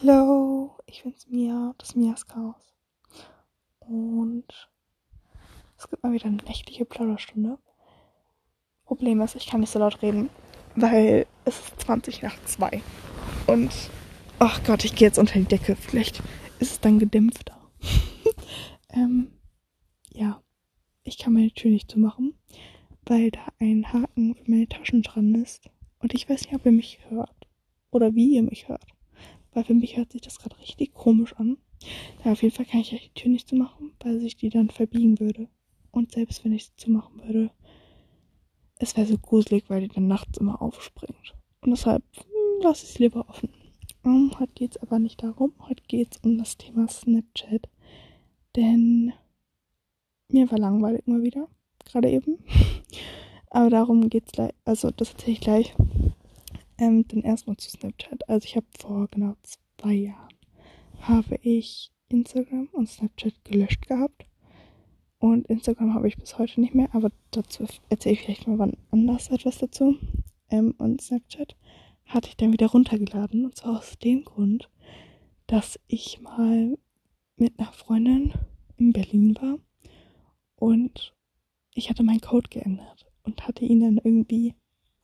Hallo, ich bin's Mia, das Mias Chaos. Und es gibt mal wieder eine nächtliche Plauderstunde. Problem ist, ich kann nicht so laut reden, weil es ist 20 nach 2. Und, ach Gott, ich gehe jetzt unter die Decke. Vielleicht ist es dann gedämpfter. ähm, ja, ich kann meine Tür nicht zumachen, weil da ein Haken für meine Taschen dran ist. Und ich weiß nicht, ob ihr mich hört. Oder wie ihr mich hört. Weil für mich hört sich das gerade richtig komisch an. Ja, auf jeden Fall kann ich die Tür nicht zumachen, weil sich die dann verbiegen würde. Und selbst wenn ich sie zumachen würde, es wäre so gruselig, weil die dann nachts immer aufspringt. Und deshalb hm, lasse ich es lieber offen. Um, heute geht es aber nicht darum. Heute geht es um das Thema Snapchat. Denn mir war langweilig mal wieder. Gerade eben. aber darum geht es gleich. Also, das erzähle ich gleich. Ähm, dann erstmal zu Snapchat. Also ich habe vor genau zwei Jahren habe ich Instagram und Snapchat gelöscht gehabt. Und Instagram habe ich bis heute nicht mehr, aber dazu erzähle ich vielleicht mal wann anders etwas dazu. Ähm, und Snapchat hatte ich dann wieder runtergeladen. Und zwar aus dem Grund, dass ich mal mit einer Freundin in Berlin war und ich hatte meinen Code geändert und hatte ihn dann irgendwie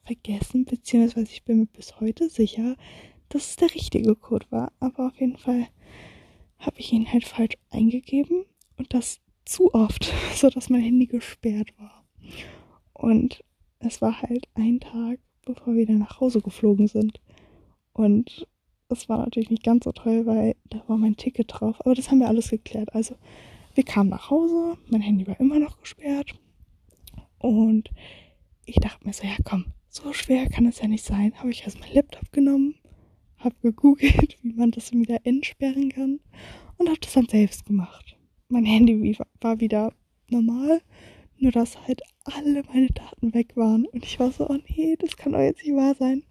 vergessen, beziehungsweise ich bin mir bis heute sicher, dass es der richtige Code war. Aber auf jeden Fall habe ich ihn halt falsch eingegeben und das zu oft, sodass mein Handy gesperrt war. Und es war halt ein Tag, bevor wir wieder nach Hause geflogen sind. Und es war natürlich nicht ganz so toll, weil da war mein Ticket drauf. Aber das haben wir alles geklärt. Also wir kamen nach Hause, mein Handy war immer noch gesperrt. Und ich dachte mir so, ja komm, so schwer kann es ja nicht sein. Habe ich also mein Laptop genommen, habe gegoogelt, wie man das wieder entsperren kann und habe das dann selbst gemacht. Mein Handy war wieder normal, nur dass halt alle meine Daten weg waren. Und ich war so, oh nee, das kann doch jetzt nicht wahr sein.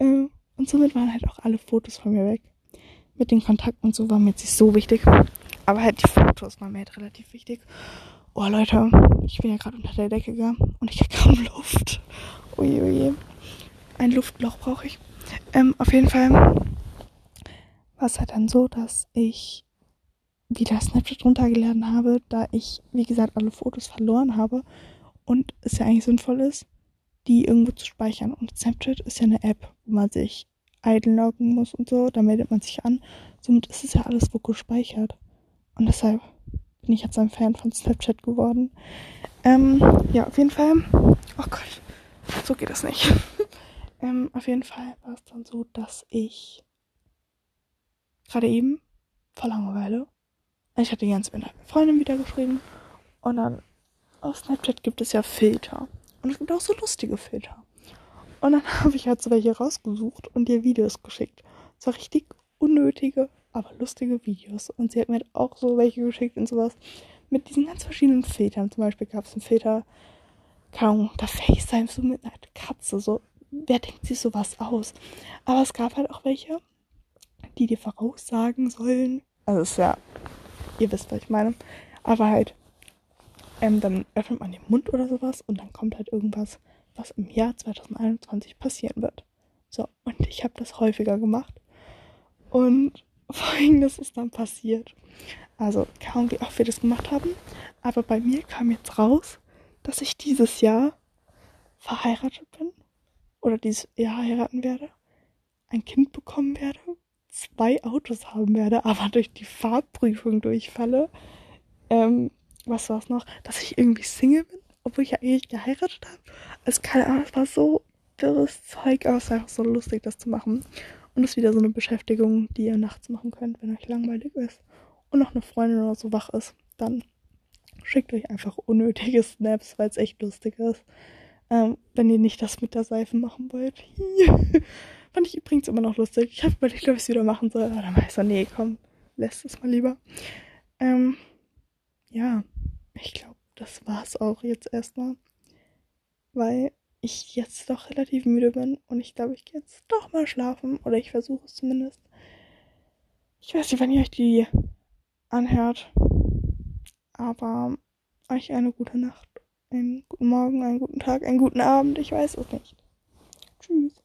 Ähm, und somit waren halt auch alle Fotos von mir weg. Mit den Kontakten und so war mir jetzt nicht so wichtig. Aber halt die Fotos waren mir halt relativ wichtig. Oh Leute, ich bin ja gerade unter der Decke gegangen und ich krieg kaum Luft. Oje. Ein Luftloch brauche ich. Ähm, auf jeden Fall war es halt dann so, dass ich wieder Snapchat runtergeladen habe, da ich, wie gesagt, alle Fotos verloren habe und es ja eigentlich sinnvoll ist, die irgendwo zu speichern. Und Snapchat ist ja eine App, wo man sich einloggen muss und so, da meldet man sich an. Somit ist es ja alles wo gespeichert. Und deshalb bin ich jetzt ein Fan von Snapchat geworden. Ähm, ja, auf jeden Fall. Oh Gott so geht das nicht. ähm, auf jeden Fall war es dann so, dass ich gerade eben vor Langeweile, ich hatte ganz mit einer Freundin wieder geschrieben und dann auf Snapchat gibt es ja Filter und es gibt auch so lustige Filter. Und dann habe ich halt so welche rausgesucht und ihr Videos geschickt. So richtig unnötige, aber lustige Videos. Und sie hat mir halt auch so welche geschickt und sowas. Mit diesen ganz verschiedenen Filtern. Zum Beispiel gab es einen Filter, kaum da FaceTime so mit einer Katze. So, wer denkt sich sowas aus? Aber es gab halt auch welche, die dir voraussagen sollen. Also ist ja, ihr wisst, was ich meine. Aber halt, ähm, dann öffnet man den Mund oder sowas und dann kommt halt irgendwas, was im Jahr 2021 passieren wird. So, und ich habe das häufiger gemacht. Und folgendes ist dann passiert. Also, kaum wie oft wir das gemacht haben. Aber bei mir kam jetzt raus, dass ich dieses Jahr verheiratet bin oder dieses Jahr heiraten werde, ein Kind bekommen werde, zwei Autos haben werde, aber durch die Fahrprüfung durchfalle. Ähm, was war es noch? Dass ich irgendwie Single bin, obwohl ich ja eigentlich geheiratet habe. Also keine Ahnung, es war so wirres Zeug, aber es war einfach so lustig, das zu machen. Und ist wieder so eine Beschäftigung, die ihr nachts machen könnt, wenn euch langweilig ist und noch eine Freundin oder so wach ist. Dann schickt euch einfach unnötige Snaps, weil es echt lustig ist. Ähm, wenn ihr nicht das mit der Seife machen wollt. Fand ich übrigens immer noch lustig. Ich habe überlegt, ob ich es wieder machen soll. Aber dann war so, nee, komm, lässt es mal lieber. Ähm, ja, ich glaube, das war's auch jetzt erstmal. Weil ich jetzt doch relativ müde bin und ich glaube, ich gehe jetzt doch mal schlafen. Oder ich versuche es zumindest. Ich weiß nicht, wann ihr euch die anhört. Aber euch eine gute Nacht, einen guten Morgen, einen guten Tag, einen guten Abend, ich weiß es nicht. Tschüss.